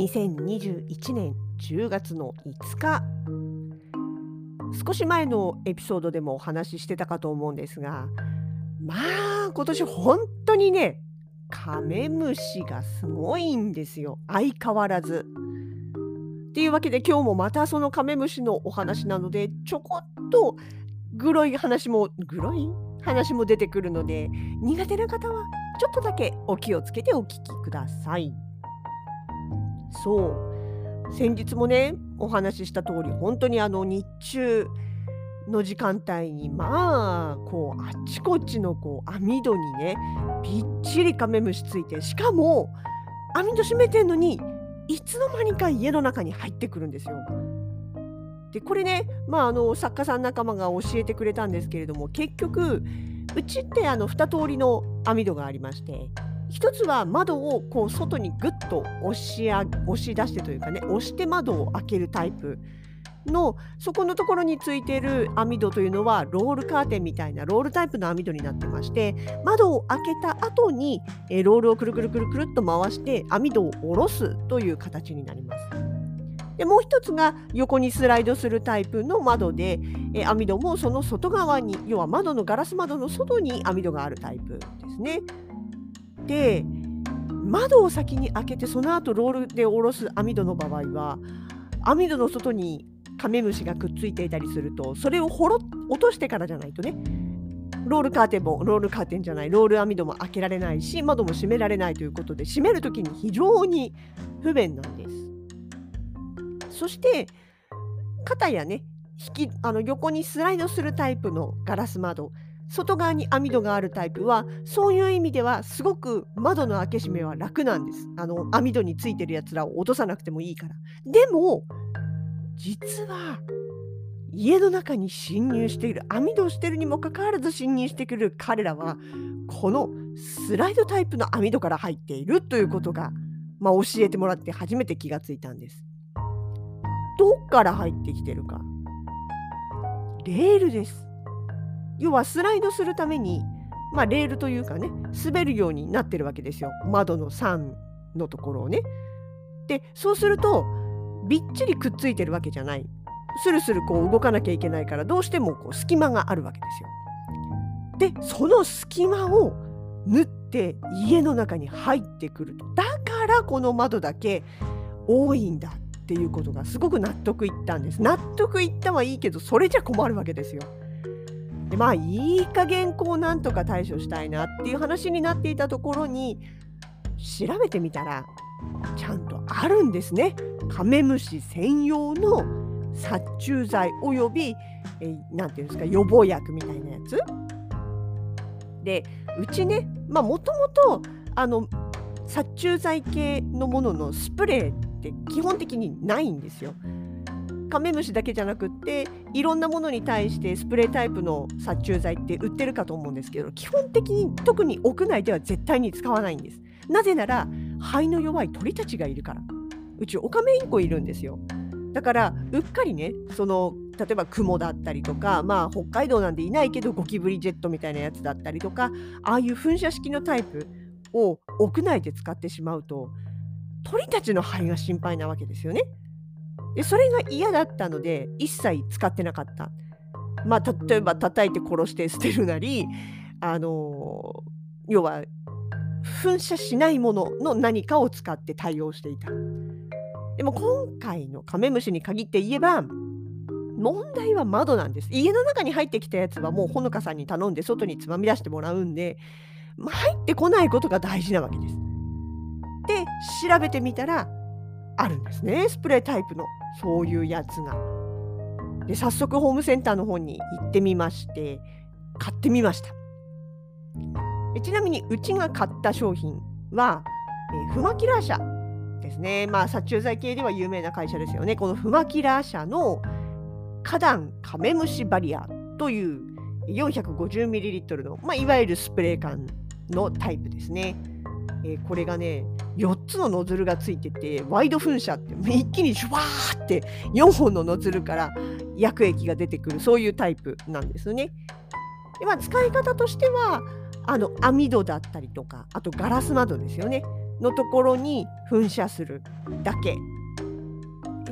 2021年10月の5日少し前のエピソードでもお話ししてたかと思うんですがまあ今年本当にねカメムシがすごいんですよ相変わらず。っていうわけで今日もまたそのカメムシのお話なのでちょこっとグロい話もグロい話も出てくるので苦手な方はちょっとだけお気をつけてお聞きください。そう先日もねお話しした通り本当にあの日中の時間帯にまあこうあっちこっちのこう網戸にねびっちりカメムシついてしかも網戸閉めてんのにいつの間にか家の中に入ってくるんですよ。でこれね、まあ、あの作家さん仲間が教えてくれたんですけれども結局うちってあの2通りの網戸がありまして一つは窓をこう外にぐっと押しあ押し出してというかね押して窓を開けるタイプのそこのところについている網戸というのはロールカーテンみたいなロールタイプの網戸になってまして窓を開けた後にえロールをくるくるくるくるっと回して網戸を下ろすという形になります。でもう一つが横にスライドするタイプの窓で、え網戸もその外側に要は窓のガラス窓の外に網戸があるタイプですね。で窓を先に開けてその後ロールで下ろす網戸の場合は網戸の外にカメムシがくっついていたりするとそれをほろ落としてからじゃないとねロールカーテンもロールカーテンじゃないロール網戸も開けられないし窓も閉められないということで閉める時に非常に不便なんです。そして肩やね引きあの横にスライドするタイプのガラス窓外側に網戸があるタイプはそういう意味ではすごく窓の開け閉めは楽なんです。あの網戸についてるやつらを落とさなくてもいいから。でも実は家の中に侵入している網戸をしているにもかかわらず侵入してくる彼らはこのスライドタイプの網戸から入っているということが、まあ、教えてもらって初めて気がついたんです。どっから入ってきてるかレールです。要はスライドするために、まあ、レールというかね滑るようになってるわけですよ窓の3のところをね。でそうするとびっちりくっついてるわけじゃないスルスルこう動かなきゃいけないからどうしてもこう隙間があるわけですよ。でその隙間を縫って家の中に入ってくるとだからこの窓だけ多いんだっていうことがすごく納得いったんです。納得いったはいいけどそれじゃ困るわけですよ。でまあいい加減こうなんとか対処したいなっていう話になっていたところに調べてみたらちゃんとあるんですね。カメムシ専用の殺虫剤およびえーていうんですか予防薬みたいなやつ。でうちねまあもともとあの殺虫剤系のもののスプレーって基本的にないんですよ。カメムシだけじゃなくっていろんなものに対してスプレータイプの殺虫剤って売ってるかと思うんですけど基本的に特に屋内では絶対に使わないんです。なぜなら肺の弱い鳥たちがいるから。うちオカメインコいるんですよ。だからうっかりねその例えばクモだったりとかまあ北海道なんでいないけどゴキブリジェットみたいなやつだったりとかああいう噴射式のタイプを屋内で使ってしまうと鳥たちの肺が心配なわけですよね。でそれが嫌だったので一切使ってなかった。まあ例えば叩いて殺して捨てるなりあの要は噴射しないものの何かを使って対応していた。でも今回のカメムシに限って言えば問題は窓なんです。家の中に入ってきたやつはもうほのかさんに頼んで外につまみ出してもらうんでまあ入ってこないことが大事なわけです。で調べてみたらあるんですねスプレータイプのそういうやつが。で早速ホームセンターの方に行ってみまして買ってみました。ちなみにうちが買った商品は、えー、フマキラー社ですね。まあ、殺虫剤系では有名な会社ですよね。このフマキラー社の花壇カメムシバリアという 450ml の、まあ、いわゆるスプレー缶のタイプですね。え、これがね、4つのノズルがついてて、ワイド噴射って一気にシュワーって4本のノズルから薬液が出てくる、そういうタイプなんですね。でまあ、使い方としては、あの網戸だったりとか、あとガラス窓ですよね、のところに噴射するだけ。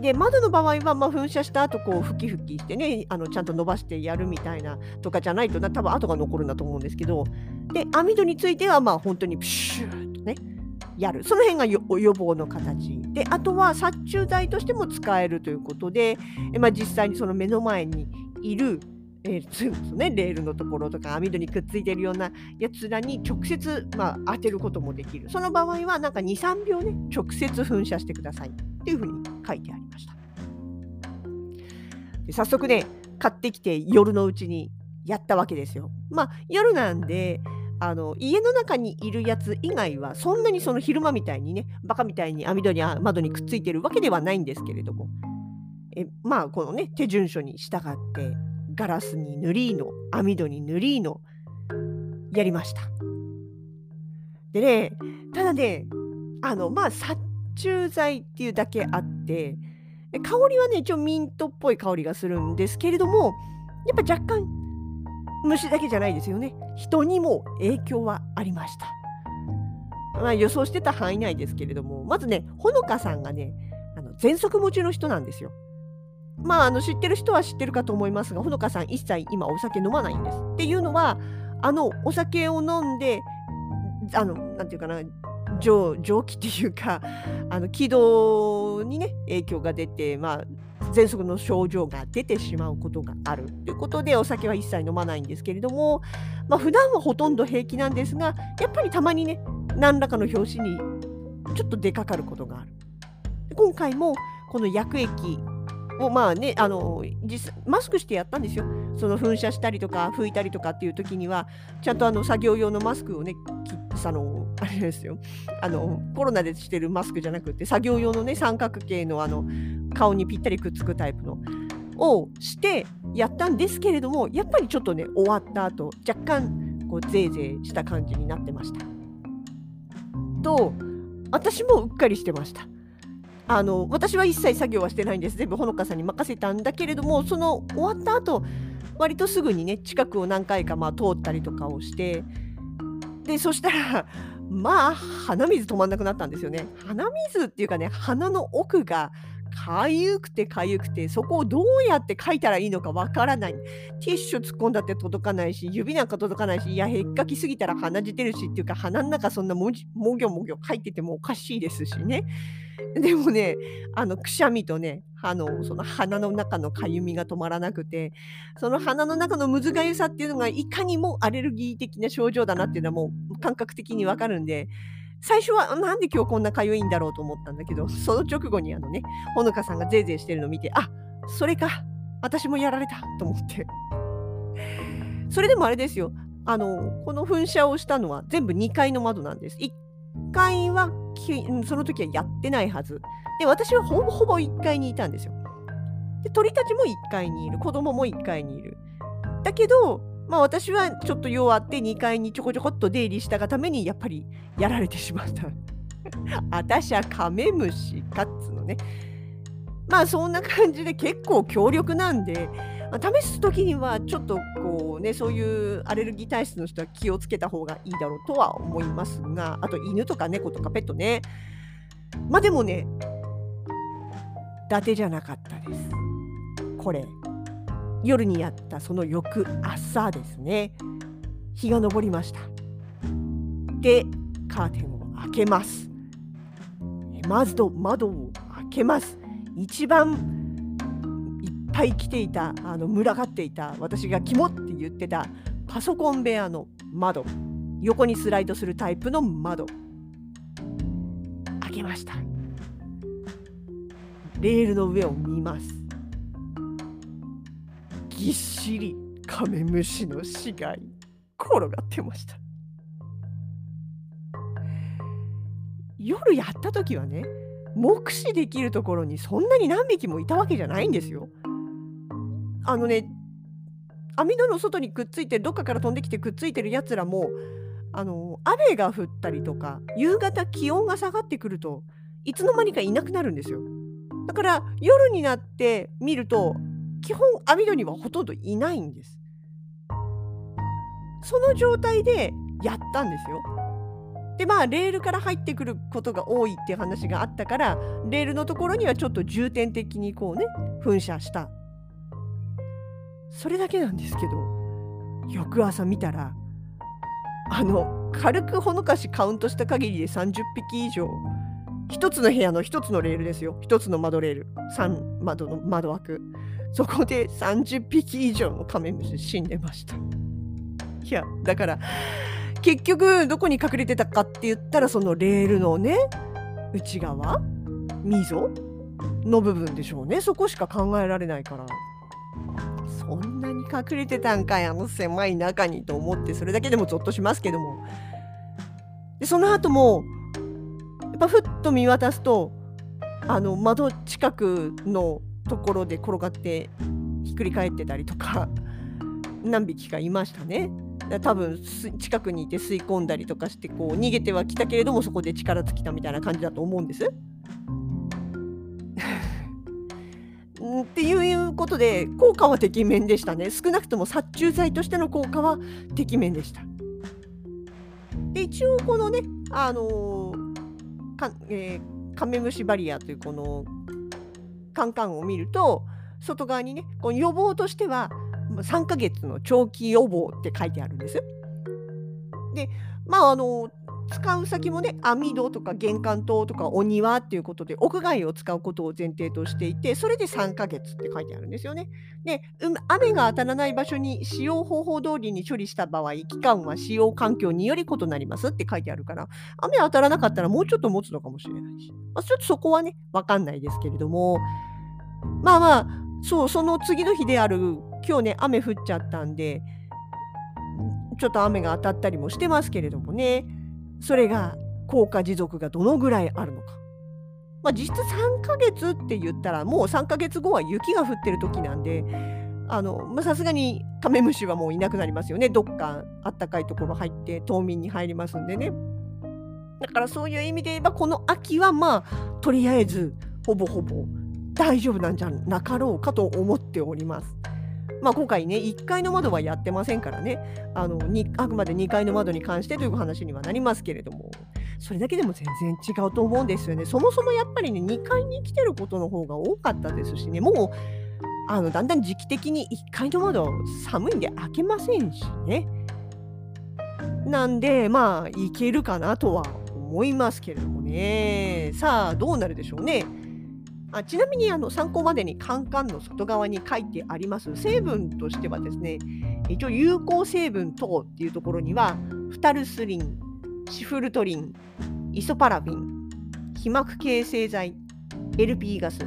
で窓の場合はまあ噴射した後こうふきふきしてねあのちゃんと伸ばしてやるみたいなとかじゃないとな多分跡が残るんだと思うんですけど。で網戸についてはまあ本当にプシューとねやるその辺が予防の形であとは殺虫剤としても使えるということで、まあ、実際にその目の前にいるえーね、レールのところとか網戸にくっついてるようなやつらに直接、まあ、当てることもできる。その場合はなんか2、3秒ね、直接噴射してくださいっていうふうに書いてありました。で早速ね、買ってきて夜のうちにやったわけですよ。まあ夜なんで、あの家の中にいるやつ以外はそんなにその昼間みたいにねバカみたいに網戸に窓にくっついてるわけではないんですけれどもえまあこのね手順書に従ってガラスに塗りの網戸に塗りのやりました。でねただねあのまあ殺虫剤っていうだけあって香りはね一応ミントっぽい香りがするんですけれどもやっぱ若干虫だけじゃないですよね人にも影響はありました。まあ、予想してた範囲内ですけれどもまずねほのかさんがねあの喘息持ちの人なんですよ。まあ、あの知ってる人は知ってるかと思いますが、ほのかさん一切今お酒飲まないんです。っていうのは、あのお酒を飲んで、あの、なんていうかな、蒸蒸気っていうか、あの気道にね、影響が出て、まあ、喘息の症状が出てしまうことがあるということで、お酒は一切飲まないんですけれども、まあ、普段はほとんど平気なんですが、やっぱりたまにね、何らかの拍子にちょっと出かかることがある。今回もこの薬液をまあねあの実マスクしてやったんですよ。その噴射したりとか拭いたりとかっていう時にはちゃんとあの作業用のマスクをねあのあれですよあのコロナでしてるマスクじゃなくて作業用のね三角形のあの顔にぴったりくっつくタイプのをしてやったんですけれどもやっぱりちょっとね終わった後若干こうぜいぜいした感じになってました。と私もうっかりしてました。あの私は一切作業はしてないんです全部ほのかさんに任せたんだけれどもその終わった後割とすぐにね近くを何回かまあ通ったりとかをしてでそしたらまあ鼻水止まんなくなったんですよね鼻水っていうかね鼻の奥がかゆくてかゆくてそこをどうやって書いたらいいのかわからない。ティッシュ突っ込んだって届かないし指なんか届かないしいやへっかきすぎたら鼻血出るしっていうか鼻の中そんなもぎもぎょもぎょ書いててもおかしいですしね。でもね、あのくしゃみとね、あのその鼻の中のかゆみが止まらなくて、その鼻の中のむずがゆさっていうのがいかにもアレルギー的な症状だなっていうのはもう感覚的にわかるんで、最初はなんで今日こんなかゆいんだろうと思ったんだけど、その直後にあのね、ほのかさんがぜいぜいしてるのを見て、あそれか、私もやられたと思って。それでもあれですよ、あのこの噴射をしたのは全部2階の窓なんです。1階はその時はやってないはず。で、私はほぼほぼ1階にいたんですよ。で、鳥たちも1階にいる。子供も1階にいる。だけど、まあ私はちょっと用あって2階にちょこちょこっと出入りしたがためにやっぱりやられてしまった。私はカメムシかっつのね。まあそんな感じで結構強力なんで、まあ、試す時にはちょっとこうねそういうアレルギー体質の人は気をつけた方がいいだろうとは思いますがあと犬とか猫とかペットねまあでもね伊達じゃなかったですこれ夜にやったその翌朝ですね。日が昇りました。でカーテンを開けます。まずと窓を開けます。一番いっぱい来ていたあの群がっていた私が肝って言ってたパソコン部屋の窓。横にスライドするタイプの窓。開けました。レールの上を見ます。ぎっしりカメムシの死骸転がってました夜やった時はね目視できるところにそんなに何匹もいたわけじゃないんですよ。あのね網戸の外にくっついてどっかから飛んできてくっついてるやつらもあの雨が降ったりとか夕方気温が下がってくるといつの間にかいなくなるんですよ。だから夜になって見ると基本網戸にはほとんどいないんです。その状態でやったんですよ。でまあレールから入ってくることが多いっていう話があったからレールのところにはちょっと重点的にこうね噴射したそれだけなんですけど翌朝見たらあの軽くほのかしカウントした限りで30匹以上1つの部屋の1つのレールですよ1つの窓レール3窓の窓枠そこで30匹以上のカメムシ死んでました。いやだから結局どこに隠れてたかって言ったらそのレールのね内側？溝の部分でしょうね。そこしか考えられないから。そんなに隠れてたんかいあの狭い中にと思ってそれだけでもゾッとしますけども。でその後もやっぱふっと見渡すとあの窓近くのところで転がってひっくり返ってたりとか 何匹かいましたね。多分近くにいて吸い込んだりとかしてこう逃げてはきたけれどもそこで力尽きたみたいな感じだと思うんです。っていうことで効果はてきめんでしたね少なくとも殺虫剤としての効果はてきめんでした。で一応このねあのー、かえー、カメムシバリアというこのカンカンを見ると外側にねこの予防としては3ヶ月の長期予防って書いてあるんです。でまああの使う先もね網戸とか玄関灯とかお庭っていうことで屋外を使うことを前提としていてそれで3ヶ月って書いてあるんですよね。で、雨が当たらない場所に使用方法通りに処理した場合期間は使用環境により異なりますって書いてあるから雨当たらなかったらもうちょっと持つのかもしれないし、まあ、ちょっとそこはね分かんないですけれどもまあまあそうその次の日である今日ね雨降っちゃったんでちょっと雨が当たったりもしてますけれどもねそれが効果持続がどのぐらいあるのか。まあ、実質3ヶ月って言ったらもう3ヶ月後は雪が降ってる時なんでさすがにカメムシはもういなくなりますよねどっかあったかいところ入って冬眠に入りますんでねだからそういう意味で言えばこの秋はまあとりあえずほぼほぼ大丈夫なんじゃなかろうかと思っております。まあ、今回ね、1階の窓はやってませんからねあのあくまで2階の窓に関してという話にはなりますけれども、それだけでも全然違うと思うんですよね。そもそもやっぱりね、2階に来てることの方が多かったですしね、もうあのだんだん時期的に1階の窓寒いんで開けませんしね。なんで、まあ、いけるかなとは思いますけれどもね。さあ、どうなるでしょうね。あちなみにあの参考までにカンカンの外側に書いてあります成分としてはですね一応有効成分等っていうところにはフタルスリンシフルトリンイソパラビン皮膜形成剤 LP ガス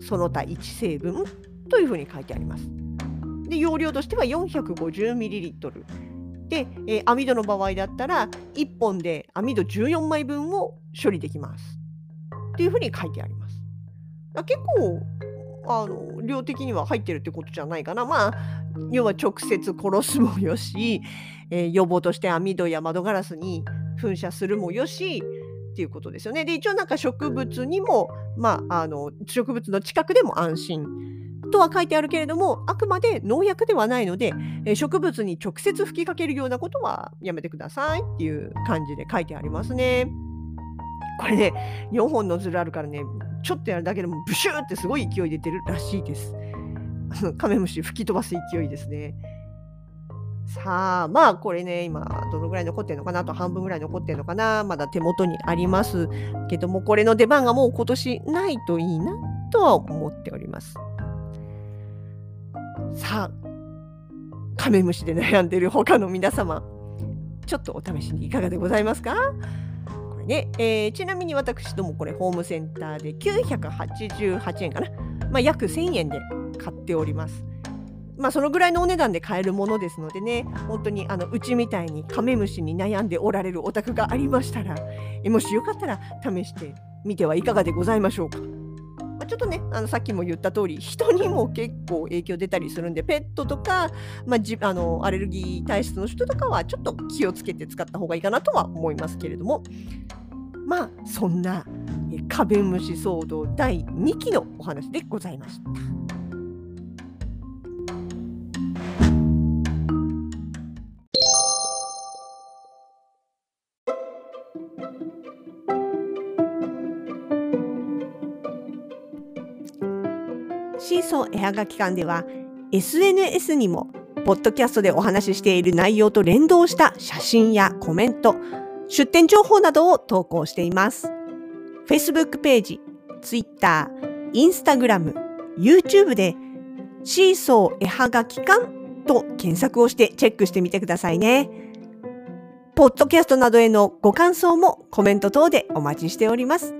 その他1成分というふうに書いてあります。で容量としては 450ml で、えー、網戸の場合だったら1本で網戸14枚分を処理できます。っていうふうに書いてあります。結構あの量的には入ってるってことじゃないかな。まあ要は直接殺すもよし、えー、予防として網戸や窓ガラスに噴射するもよしっていうことですよね。で一応なんか植物にも、まあ、あの植物の近くでも安心とは書いてあるけれどもあくまで農薬ではないので、えー、植物に直接吹きかけるようなことはやめてくださいっていう感じで書いてありますね。これね4本のズルあるからねちょっとやるだけでもブシューってすごい勢いで出るらしいです。カメムシ吹き飛ばす勢いですね。さあ、まあこれね、今どのぐらい残ってるのかな？と半分ぐらい残ってるのかな？まだ手元にありますけども、これの出番がもう今年ないといいなとは思っております。さあ、カメムシで悩んでる他の皆様、ちょっとお試しにいかがでございますか？で、えー、ちなみに私どもこれホームセンターで988円かな、まあ、約1000円で買っております。まあそのぐらいのお値段で買えるものですのでね本当にあのうちみたいにカメムシに悩んでおられるお宅がありましたらもしよかったら試してみてはいかがでございましょうか。まあ、ちょっとねあのさっきも言った通り人にも結構影響出たりするんでペットとか、まあ、じあのアレルギー体質の人とかはちょっと気をつけて使った方がいいかなとは思いますけれどもまあそんなカベムシ騒動第2期のお話でございました。シーソー絵はがき館では SNS にもポッドキャストでお話ししている内容と連動した写真やコメント、出店情報などを投稿しています。Facebook ページ、Twitter、Instagram、YouTube でシーソー絵はがき館と検索をしてチェックしてみてくださいね。ポッドキャストなどへのご感想もコメント等でお待ちしております。